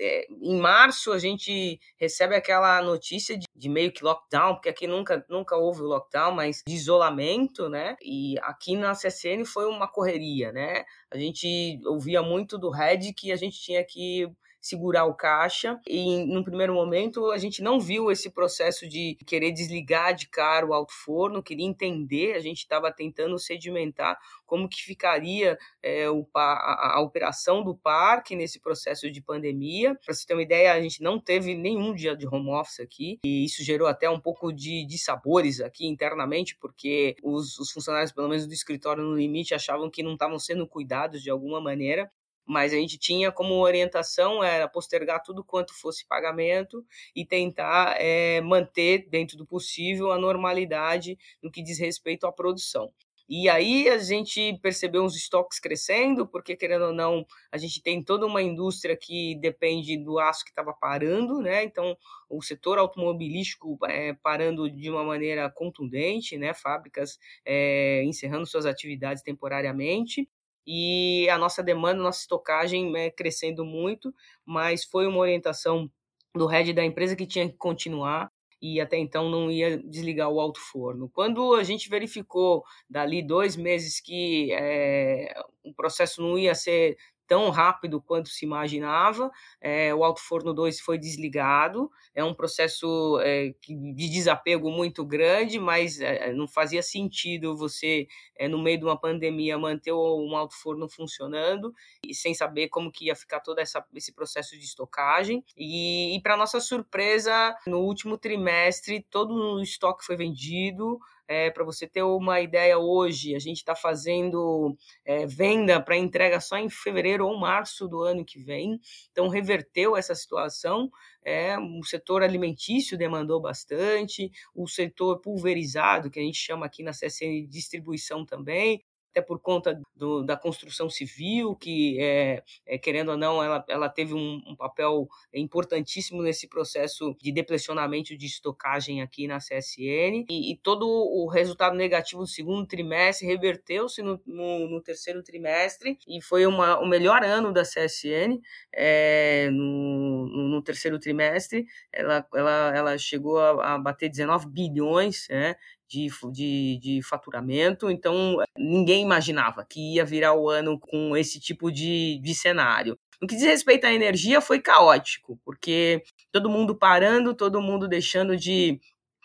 é, em março a gente recebe aquela notícia de, de meio que lockdown, porque aqui nunca, nunca houve lockdown, mas de isolamento, né? E aqui na CSN foi uma correria, né? A gente ouvia muito do Red que a gente tinha que segurar o caixa. E no primeiro momento a gente não viu esse processo de querer desligar de cara o alto forno, queria entender, a gente estava tentando sedimentar como que ficaria é, o, a, a, operação do parque nesse processo de pandemia. Para você ter uma ideia, a gente não teve nenhum dia de home office aqui, e isso gerou até um pouco de, de sabores aqui internamente, porque os, os funcionários, pelo menos do escritório no limite, achavam que não estavam sendo cuidados de alguma maneira mas a gente tinha como orientação era postergar tudo quanto fosse pagamento e tentar é, manter dentro do possível a normalidade no que diz respeito à produção. E aí a gente percebeu uns estoques crescendo, porque querendo ou não, a gente tem toda uma indústria que depende do aço que estava parando, né? Então o setor automobilístico é, parando de uma maneira contundente, né? Fábricas é, encerrando suas atividades temporariamente e a nossa demanda, nossa estocagem é crescendo muito, mas foi uma orientação do head da empresa que tinha que continuar e até então não ia desligar o alto forno. Quando a gente verificou dali dois meses que é, o processo não ia ser tão rápido quanto se imaginava. É, o Alto Forno 2 foi desligado, é um processo é, de desapego muito grande, mas é, não fazia sentido você, no meio de uma pandemia, manter um alto forno funcionando e sem saber como que ia ficar todo essa, esse processo de estocagem. E, e para nossa surpresa, no último trimestre, todo o estoque foi vendido, é, para você ter uma ideia, hoje a gente está fazendo é, venda para entrega só em fevereiro ou março do ano que vem. Então, reverteu essa situação. É, o setor alimentício demandou bastante, o setor pulverizado, que a gente chama aqui na CSN distribuição também, até por conta do, da construção civil, que, é, é, querendo ou não, ela, ela teve um, um, papel importantíssimo nesse processo de deplecionamento de estocagem aqui na CSN. E, e todo o resultado negativo do segundo trimestre reverteu-se no, no, no, terceiro trimestre e foi uma, o melhor ano da CSN é, no, no, terceiro trimestre. Ela, ela, ela chegou a, a bater 19 bilhões né, de, de, de faturamento, então ninguém imaginava que ia virar o ano com esse tipo de, de cenário. No que diz respeito à energia, foi caótico, porque todo mundo parando, todo mundo deixando de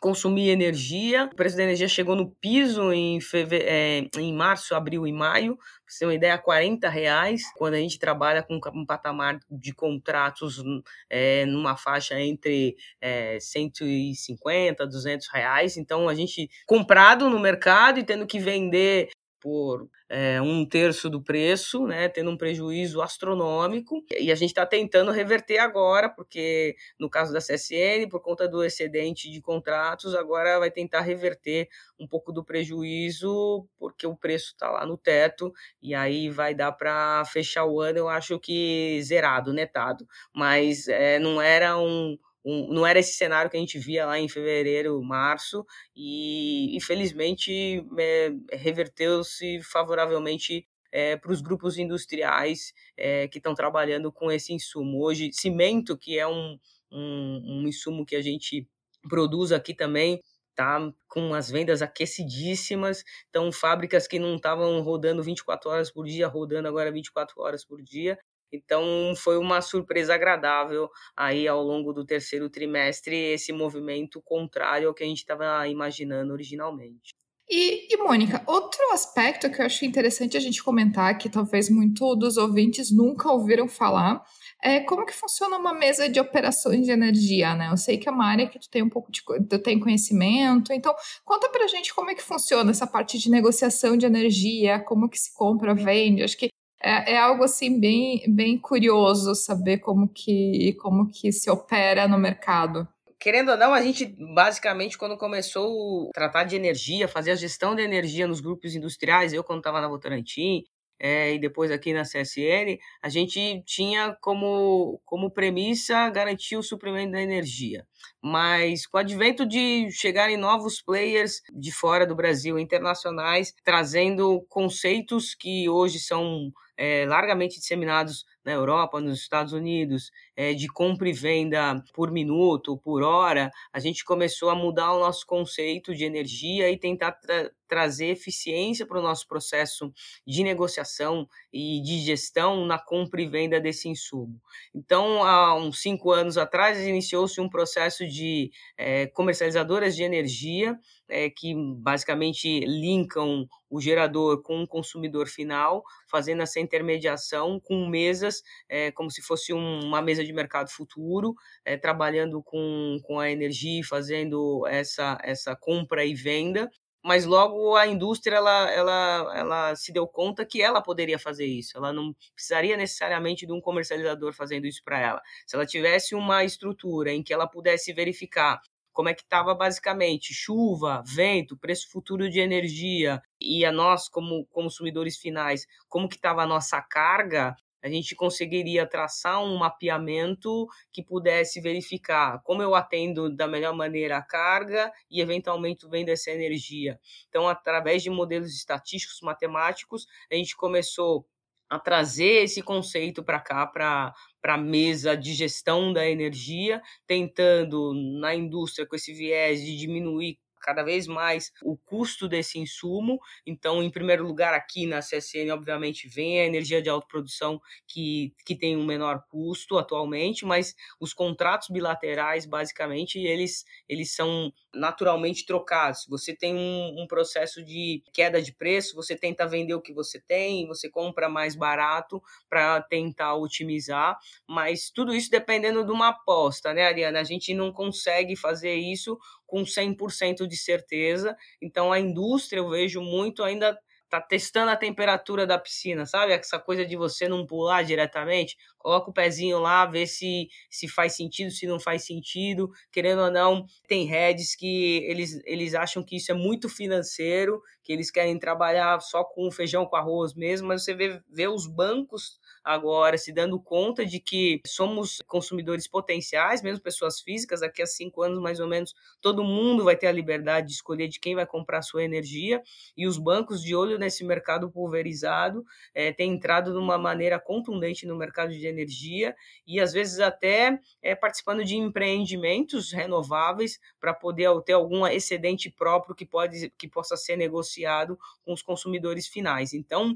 consumir energia. O preço da energia chegou no piso em, feve... É, em março, abril e maio. Pra você ter uma ideia, 40 reais. Quando a gente trabalha com um patamar de contratos é, numa faixa entre é, 150, 200 reais. Então, a gente comprado no mercado e tendo que vender por é, um terço do preço, né, tendo um prejuízo astronômico. E a gente está tentando reverter agora, porque no caso da CSN, por conta do excedente de contratos, agora vai tentar reverter um pouco do prejuízo, porque o preço está lá no teto, e aí vai dar para fechar o ano, eu acho que zerado, netado. Mas é, não era um um, não era esse cenário que a gente via lá em fevereiro, março, e infelizmente é, reverteu-se favoravelmente é, para os grupos industriais é, que estão trabalhando com esse insumo. Hoje, cimento, que é um, um, um insumo que a gente produz aqui também, tá com as vendas aquecidíssimas. Então, fábricas que não estavam rodando 24 horas por dia, rodando agora 24 horas por dia. Então foi uma surpresa agradável aí ao longo do terceiro trimestre esse movimento contrário ao que a gente estava imaginando originalmente. E, e, Mônica, outro aspecto que eu acho interessante a gente comentar, que talvez muitos dos ouvintes nunca ouviram falar, é como que funciona uma mesa de operações de energia, né? Eu sei que é uma área que tu tem um pouco de tu tem conhecimento, então conta pra gente como é que funciona essa parte de negociação de energia, como que se compra, vende. Acho que é, é, algo assim bem, bem curioso saber como que, como que se opera no mercado. Querendo ou não, a gente basicamente, quando começou a tratar de energia, fazer a gestão de energia nos grupos industriais, eu quando estava na Votorantim, é, e depois aqui na CSN, a gente tinha como, como premissa garantir o suprimento da energia. Mas com o advento de chegarem novos players de fora do Brasil, internacionais, trazendo conceitos que hoje são é, largamente disseminados na Europa, nos Estados Unidos, é, de compra e venda por minuto, por hora, a gente começou a mudar o nosso conceito de energia e tentar tra trazer eficiência para o nosso processo de negociação e de gestão na compra e venda desse insumo. Então, há uns cinco anos atrás, iniciou-se um processo de é, comercializadoras de energia é, que basicamente linkam o gerador com o consumidor final, fazendo essa intermediação com mesas, é, como se fosse um, uma mesa de mercado futuro, é, trabalhando com, com a energia, fazendo essa, essa compra e venda. Mas logo a indústria ela, ela, ela se deu conta que ela poderia fazer isso. Ela não precisaria necessariamente de um comercializador fazendo isso para ela. Se ela tivesse uma estrutura em que ela pudesse verificar como é que estava basicamente chuva, vento, preço futuro de energia e a nós como consumidores finais, como que estava a nossa carga, a gente conseguiria traçar um mapeamento que pudesse verificar como eu atendo da melhor maneira a carga e eventualmente vendo essa energia. Então, através de modelos estatísticos matemáticos, a gente começou a trazer esse conceito para cá, para a mesa de gestão da energia, tentando na indústria com esse viés de diminuir cada vez mais o custo desse insumo. Então, em primeiro lugar, aqui na CSN, obviamente, vem a energia de autoprodução que, que tem um menor custo atualmente, mas os contratos bilaterais, basicamente, eles, eles são naturalmente trocados. Você tem um, um processo de queda de preço, você tenta vender o que você tem, você compra mais barato para tentar otimizar, mas tudo isso dependendo de uma aposta, né, Ariana? A gente não consegue fazer isso com 100% de certeza. Então a indústria eu vejo muito ainda tá testando a temperatura da piscina, sabe? Essa coisa de você não pular diretamente, coloca o pezinho lá, vê se se faz sentido, se não faz sentido. Querendo ou não, tem heads que eles, eles acham que isso é muito financeiro, que eles querem trabalhar só com feijão com arroz mesmo, mas você vê, vê os bancos agora se dando conta de que somos consumidores potenciais, mesmo pessoas físicas, daqui a cinco anos mais ou menos, todo mundo vai ter a liberdade de escolher de quem vai comprar sua energia, e os bancos de olho nesse mercado pulverizado é, têm entrado de uma maneira contundente no mercado de energia e às vezes até é, participando de empreendimentos renováveis para poder ter algum excedente próprio que, pode, que possa ser negociado com os consumidores finais. Então,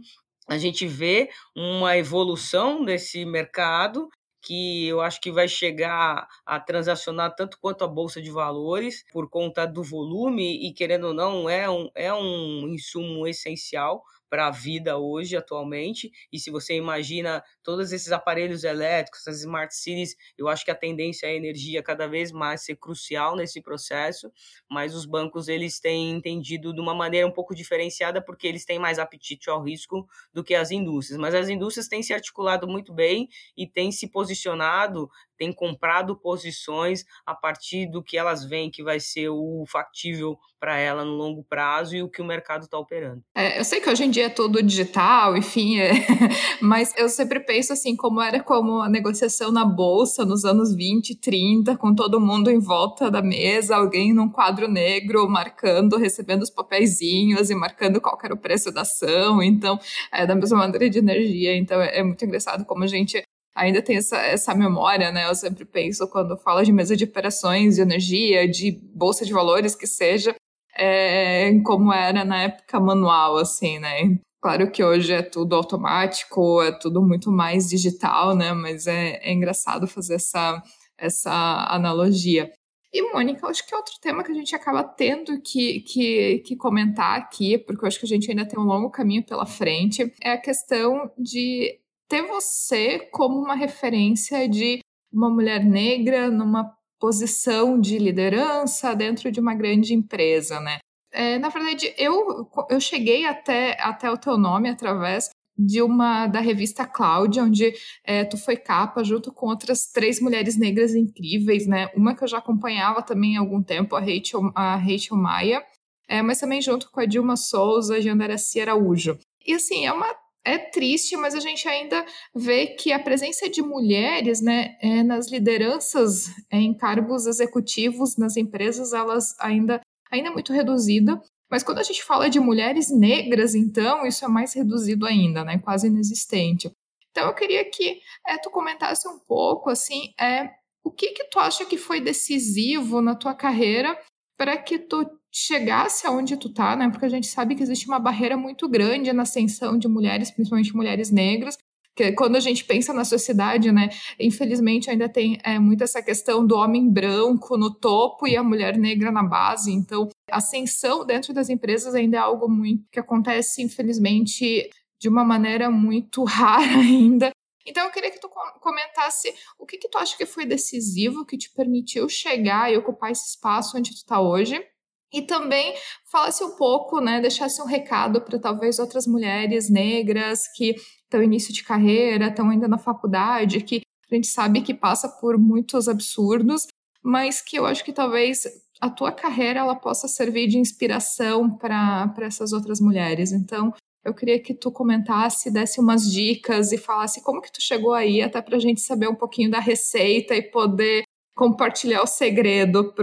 a gente vê uma evolução desse mercado que eu acho que vai chegar a transacionar tanto quanto a bolsa de valores por conta do volume e querendo ou não é um, é um insumo essencial para a vida hoje, atualmente. E se você imagina todos esses aparelhos elétricos, as smart cities, eu acho que a tendência é a energia cada vez mais ser crucial nesse processo, mas os bancos eles têm entendido de uma maneira um pouco diferenciada porque eles têm mais apetite ao risco do que as indústrias. Mas as indústrias têm se articulado muito bem e têm se posicionado têm comprado posições a partir do que elas veem que vai ser o factível para ela no longo prazo e o que o mercado está operando. É, eu sei que hoje em dia é tudo digital, enfim, é, mas eu sempre penso assim, como era como a negociação na bolsa nos anos 20, 30, com todo mundo em volta da mesa, alguém num quadro negro marcando, recebendo os papeizinhos e marcando qual era o preço da ação. Então, é da mesma maneira de energia. Então, é, é muito engraçado como a gente ainda tem essa, essa memória, né? Eu sempre penso quando falo de mesa de operações, de energia, de bolsa de valores, que seja, é, como era na época manual, assim, né? Claro que hoje é tudo automático, é tudo muito mais digital, né? Mas é, é engraçado fazer essa, essa analogia. E, Mônica, acho que é outro tema que a gente acaba tendo que, que, que, comentar aqui, porque eu acho que a gente ainda tem um longo caminho pela frente, é a questão de ter você como uma referência de uma mulher negra numa posição de liderança dentro de uma grande empresa, né? É, na verdade, eu, eu cheguei até, até o teu nome através de uma da revista Cloud, onde é, tu foi capa junto com outras três mulheres negras incríveis, né? Uma que eu já acompanhava também há algum tempo, a Rachel, a Rachel Maia, é, mas também junto com a Dilma Souza a Jandaracia Araújo. E assim, é uma é triste, mas a gente ainda vê que a presença de mulheres né, é, nas lideranças é, em cargos executivos nas empresas, elas ainda, ainda é muito reduzida. Mas quando a gente fala de mulheres negras, então, isso é mais reduzido ainda, né, quase inexistente. Então eu queria que é, tu comentasse um pouco assim, é, o que que tu acha que foi decisivo na tua carreira para que tu chegasse aonde tu tá, né? Porque a gente sabe que existe uma barreira muito grande na ascensão de mulheres, principalmente mulheres negras, que quando a gente pensa na sociedade, né, infelizmente ainda tem é, muito essa questão do homem branco no topo e a mulher negra na base. Então, ascensão dentro das empresas ainda é algo muito que acontece, infelizmente, de uma maneira muito rara ainda. Então, eu queria que tu comentasse o que, que tu acha que foi decisivo, que te permitiu chegar e ocupar esse espaço onde tu está hoje. E também falasse um pouco, né, deixasse um recado para talvez outras mulheres negras que estão início de carreira, estão ainda na faculdade, que a gente sabe que passa por muitos absurdos, mas que eu acho que talvez a tua carreira ela possa servir de inspiração para essas outras mulheres. Então, eu queria que tu comentasse, desse umas dicas e falasse como que tu chegou aí, até para a gente saber um pouquinho da receita e poder compartilhar o segredo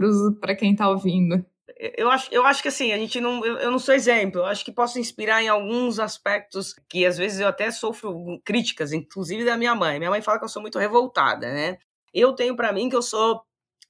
para quem está ouvindo eu acho, eu acho que assim, a gente não. Eu, eu, não sou exemplo, eu acho que posso inspirar em alguns aspectos que às vezes eu até sofro críticas, inclusive da minha mãe. Minha mãe fala que eu sou muito revoltada, né? Eu tenho para mim que eu sou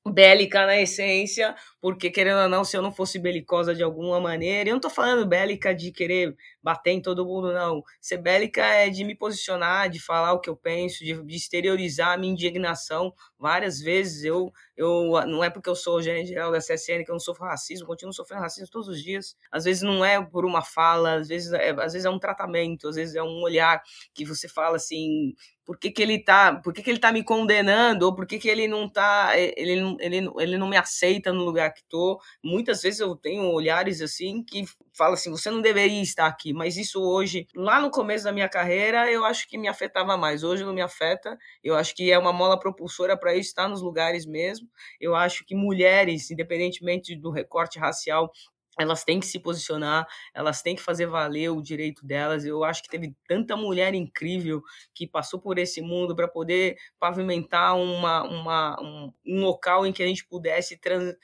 bélica na essência, porque querendo ou não, se eu não fosse belicosa de alguma maneira, eu não tô falando bélica de querer bater em todo mundo, não. Ser bélica é de me posicionar, de falar o que eu penso, de, de exteriorizar a minha indignação. Várias vezes eu, eu não é porque eu sou gerente geral da CSN que eu não sofro racismo, continuo sofrendo racismo todos os dias. Às vezes não é por uma fala, às vezes é, às vezes é um tratamento, às vezes é um olhar que você fala assim, por que, que ele tá, por que, que ele tá me condenando, ou por que, que ele não tá, ele, ele, ele não me aceita no lugar tô. Muitas vezes eu tenho olhares assim que fala assim, você não deveria estar aqui, mas isso hoje, lá no começo da minha carreira, eu acho que me afetava mais. Hoje não me afeta. Eu acho que é uma mola propulsora para isso estar nos lugares mesmo. Eu acho que mulheres, independentemente do recorte racial, elas têm que se posicionar, elas têm que fazer valer o direito delas. Eu acho que teve tanta mulher incrível que passou por esse mundo para poder pavimentar uma, uma, um, um, local em que a gente pudesse trans,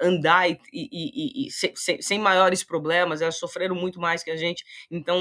andar e, e, e, e sem, sem, maiores problemas, elas sofreram muito mais que a gente, então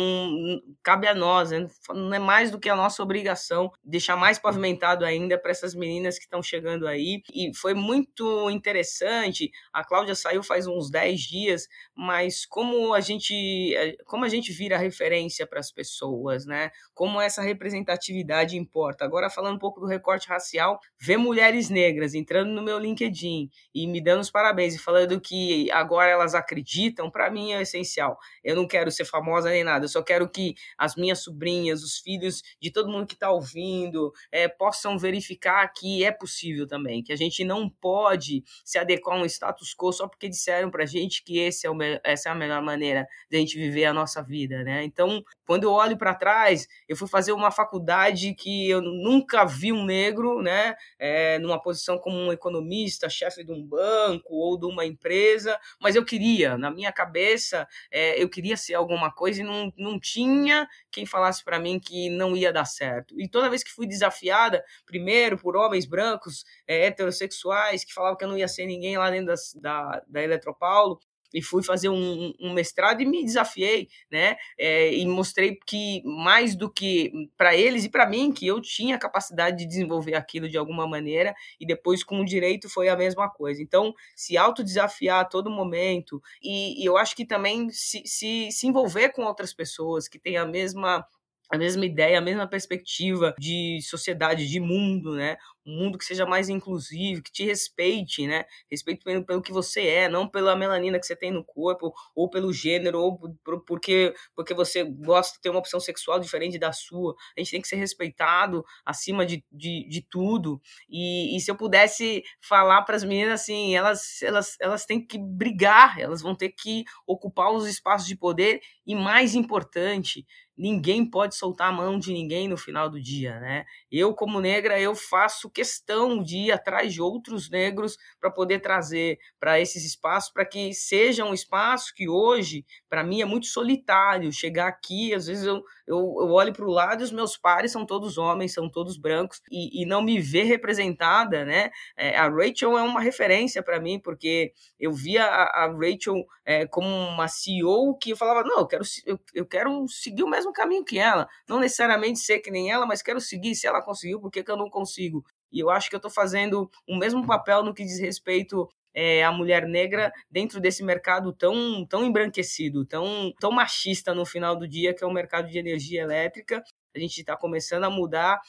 cabe a nós, né? não é mais do que a nossa obrigação deixar mais pavimentado ainda para essas meninas que estão chegando aí, e foi muito interessante, a Cláudia saiu faz uns 10 dias, mas como a gente, é, como a gente vira referência para as pessoas, né, como essa representatividade importa, agora falando um pouco do recorte racial, ver mulheres negras entrando no meu LinkedIn e me dando parabéns e falando que agora elas acreditam, para mim é essencial. Eu não quero ser famosa nem nada, eu só quero que as minhas sobrinhas, os filhos de todo mundo que está ouvindo, é, possam verificar que é possível também, que a gente não pode se adequar a um status quo só porque disseram para gente que esse é o, essa é a melhor maneira de a gente viver a nossa vida, né? Então, quando eu olho para trás, eu fui fazer uma faculdade que eu nunca vi um negro, né, é, numa posição como um economista, chefe de um banco, banco ou de uma empresa, mas eu queria, na minha cabeça, é, eu queria ser alguma coisa e não, não tinha quem falasse para mim que não ia dar certo. E toda vez que fui desafiada, primeiro por homens brancos, é, heterossexuais, que falavam que eu não ia ser ninguém lá dentro da, da, da Eletropaulo, e fui fazer um, um mestrado e me desafiei, né? É, e mostrei que mais do que para eles e para mim que eu tinha capacidade de desenvolver aquilo de alguma maneira e depois com o direito foi a mesma coisa. Então, se autodesafiar a todo momento e, e eu acho que também se, se, se envolver com outras pessoas que têm a mesma a mesma ideia, a mesma perspectiva de sociedade, de mundo, né? Um mundo que seja mais inclusivo, que te respeite, né? Respeite pelo, pelo que você é, não pela melanina que você tem no corpo, ou pelo gênero, ou por, porque, porque você gosta de ter uma opção sexual diferente da sua. A gente tem que ser respeitado acima de, de, de tudo. E, e se eu pudesse falar para as meninas assim, elas, elas, elas têm que brigar, elas vão ter que ocupar os espaços de poder, e mais importante, ninguém pode soltar a mão de ninguém no final do dia, né? Eu, como negra, eu faço questão de ir atrás de outros negros para poder trazer para esses espaços, para que seja um espaço que hoje, para mim, é muito solitário. Chegar aqui, às vezes eu, eu, eu olho para o lado e os meus pares são todos homens, são todos brancos, e, e não me ver representada, né? É, a Rachel é uma referência para mim, porque eu via a, a Rachel é, como uma CEO que eu falava, não, eu quero eu, eu quero seguir o mesmo caminho que ela. Não necessariamente ser que nem ela, mas quero seguir. Se ela conseguiu, por que, que eu não consigo? E eu acho que eu estou fazendo o mesmo papel no que diz respeito é, a mulher negra dentro desse mercado tão, tão embranquecido, tão, tão machista no final do dia, que é o mercado de energia elétrica. A gente está começando a mudar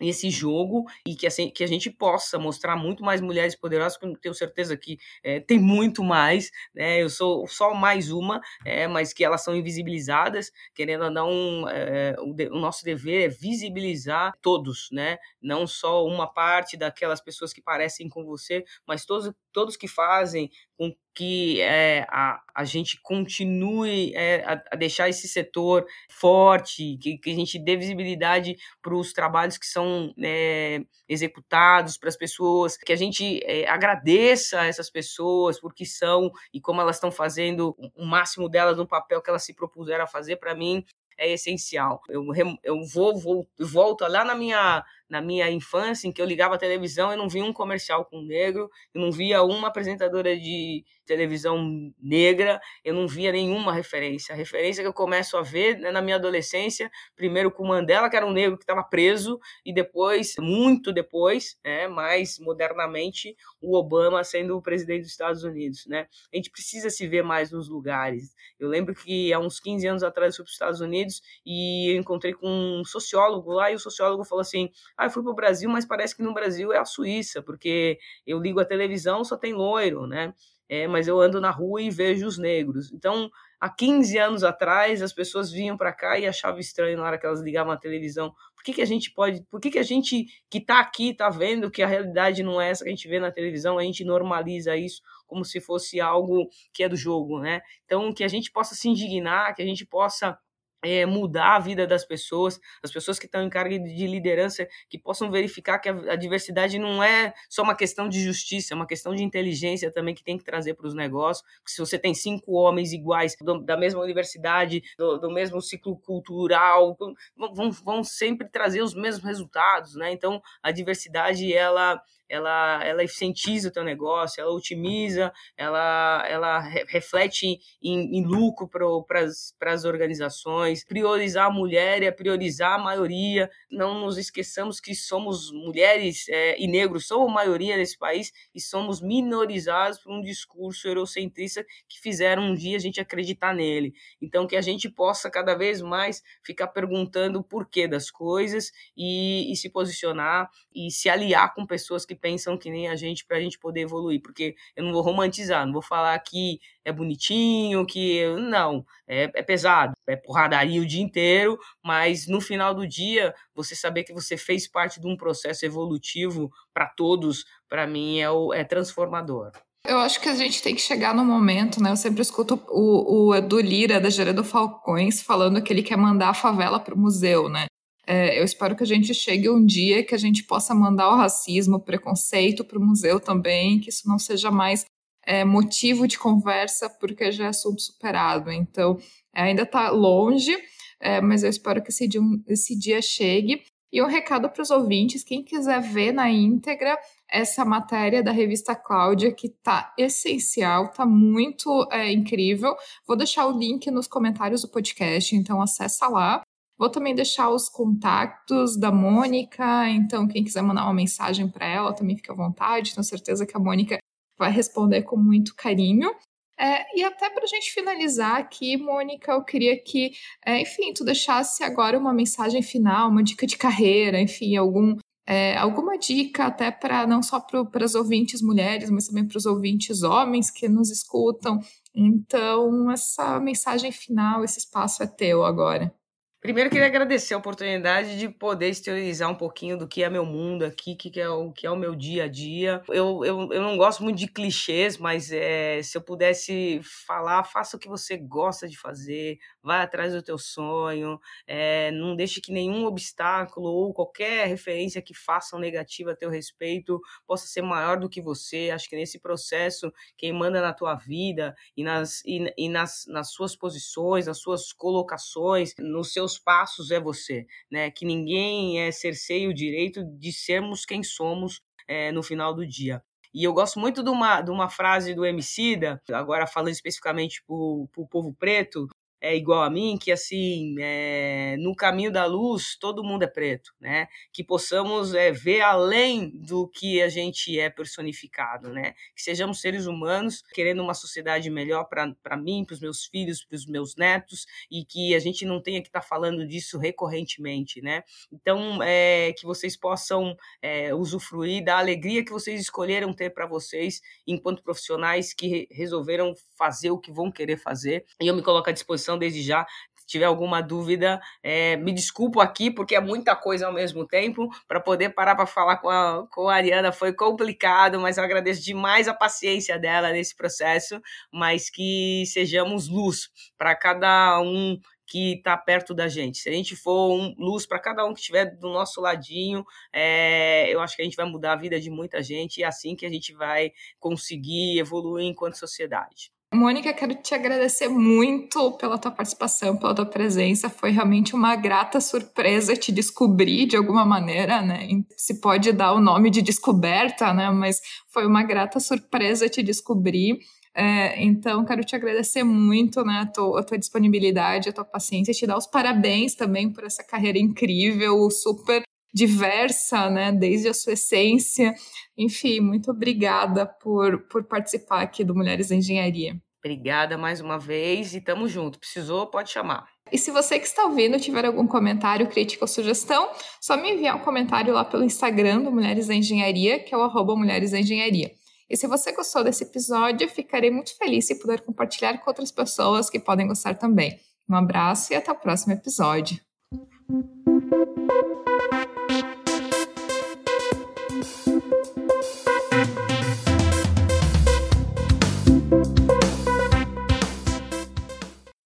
esse jogo e que, assim, que a gente possa mostrar muito mais mulheres poderosas, eu tenho certeza que é, tem muito mais, né? Eu sou só mais uma, é, mas que elas são invisibilizadas, querendo ou não, é, o, o, nosso dever é visibilizar todos, né? Não só uma parte daquelas pessoas que parecem com você, mas todos, todos que fazem com que é, a, a gente continue é, a, a, deixar esse setor forte, que, que a gente dê visibilidade para os trabalhos que são é, executados, para as pessoas, que a gente é, agradeça essas pessoas porque são e como elas estão fazendo o máximo delas no papel que elas se propuseram a fazer, para mim é essencial. Eu, eu vou, vou volto lá na minha na minha infância, em que eu ligava a televisão e não via um comercial com negro, eu não via uma apresentadora de televisão negra, eu não via nenhuma referência. A referência que eu começo a ver né, na minha adolescência, primeiro com Mandela, que era um negro que estava preso, e depois, muito depois, né, mais modernamente, o Obama sendo o presidente dos Estados Unidos. Né? A gente precisa se ver mais nos lugares. Eu lembro que há uns 15 anos atrás eu fui para os Estados Unidos e eu encontrei com um sociólogo lá, e o sociólogo falou assim: ah, eu fui para o Brasil, mas parece que no Brasil é a Suíça, porque eu ligo a televisão, só tem loiro, né? É, mas eu ando na rua e vejo os negros. Então, há 15 anos atrás, as pessoas vinham para cá e achavam estranho na hora que elas ligavam a televisão. Por que, que a gente pode, por que, que a gente que está aqui está vendo que a realidade não é essa que a gente vê na televisão, a gente normaliza isso como se fosse algo que é do jogo, né? Então, que a gente possa se indignar, que a gente possa é, mudar a vida das pessoas, as pessoas que estão em carga de liderança, que possam verificar que a, a, diversidade não é só uma questão de justiça, é uma questão de inteligência também que tem que trazer para os negócios. Se você tem cinco homens iguais, do, da mesma universidade, do, do, mesmo ciclo cultural, vão, vão sempre trazer os mesmos resultados, né? Então, a diversidade, ela ela, ela eficientiza o teu negócio, ela otimiza, ela, ela reflete em, em lucro para as organizações. Priorizar a mulher é priorizar a maioria. Não nos esqueçamos que somos mulheres é, e negros, somos maioria nesse país e somos minorizados por um discurso eurocentrista que fizeram um dia a gente acreditar nele. Então, que a gente possa cada vez mais ficar perguntando o porquê das coisas e, e se posicionar e se aliar com pessoas que pensam que nem a gente para a gente poder evoluir, porque eu não vou romantizar, não vou falar que é bonitinho, que não, é, é pesado, é porradaria o dia inteiro, mas no final do dia, você saber que você fez parte de um processo evolutivo para todos, para mim é, o, é transformador. Eu acho que a gente tem que chegar no momento, né? Eu sempre escuto o, o Edu Lira, da Gerando Falcões, falando que ele quer mandar a favela para o museu, né? É, eu espero que a gente chegue um dia que a gente possa mandar o racismo, o preconceito para o museu também, que isso não seja mais é, motivo de conversa, porque já é assunto superado. Então, ainda está longe, é, mas eu espero que esse dia, esse dia chegue. E um recado para os ouvintes: quem quiser ver na íntegra essa matéria da revista Cláudia, que está essencial, está muito é, incrível. Vou deixar o link nos comentários do podcast, então acessa lá. Vou também deixar os contatos da Mônica, então quem quiser mandar uma mensagem para ela também fica à vontade. Tenho certeza que a Mônica vai responder com muito carinho. É, e até para a gente finalizar aqui, Mônica, eu queria que, é, enfim, tu deixasse agora uma mensagem final, uma dica de carreira, enfim, algum, é, alguma dica até para não só para as ouvintes mulheres, mas também para os ouvintes homens que nos escutam. Então, essa mensagem final, esse espaço é teu agora. Primeiro, queria agradecer a oportunidade de poder exteriorizar um pouquinho do que é meu mundo aqui, que, é o que é o meu dia a dia. Eu, eu, eu não gosto muito de clichês, mas é, se eu pudesse falar, faça o que você gosta de fazer, vai atrás do teu sonho, é, não deixe que nenhum obstáculo ou qualquer referência que façam negativa a teu respeito possa ser maior do que você. Acho que nesse processo, quem manda na tua vida e nas, e, e nas, nas suas posições, nas suas colocações, nos seus passos é você, né? Que ninguém é cerceia o direito de sermos quem somos é, no final do dia. E eu gosto muito de uma, de uma frase do Emicida, agora falando especificamente para o povo preto, é igual a mim, que assim, é, no caminho da luz todo mundo é preto, né? Que possamos é, ver além do que a gente é personificado, né? Que sejamos seres humanos querendo uma sociedade melhor para mim, para os meus filhos, para os meus netos, e que a gente não tenha que estar tá falando disso recorrentemente, né? Então, é, que vocês possam é, usufruir da alegria que vocês escolheram ter para vocês enquanto profissionais que resolveram fazer o que vão querer fazer. E eu me coloco à disposição desde já se tiver alguma dúvida, é, me desculpo aqui, porque é muita coisa ao mesmo tempo. Para poder parar para falar com a, com a Ariana foi complicado, mas eu agradeço demais a paciência dela nesse processo, mas que sejamos luz para cada um que está perto da gente. Se a gente for um, luz para cada um que estiver do nosso ladinho, é, eu acho que a gente vai mudar a vida de muita gente e é assim que a gente vai conseguir evoluir enquanto sociedade. Mônica, quero te agradecer muito pela tua participação, pela tua presença. Foi realmente uma grata surpresa te descobrir de alguma maneira, né? Se pode dar o nome de descoberta, né? Mas foi uma grata surpresa te descobrir. É, então, quero te agradecer muito né, a, tua, a tua disponibilidade, a tua paciência, te dar os parabéns também por essa carreira incrível, super diversa, né, desde a sua essência. Enfim, muito obrigada por, por participar aqui do Mulheres em Engenharia. Obrigada mais uma vez e tamo junto. Precisou, pode chamar. E se você que está ouvindo tiver algum comentário, crítica ou sugestão, só me enviar um comentário lá pelo Instagram do Mulheres da Engenharia, que é o arroba Mulheres da Engenharia. E se você gostou desse episódio, ficarei muito feliz se puder compartilhar com outras pessoas que podem gostar também. Um abraço e até o próximo episódio.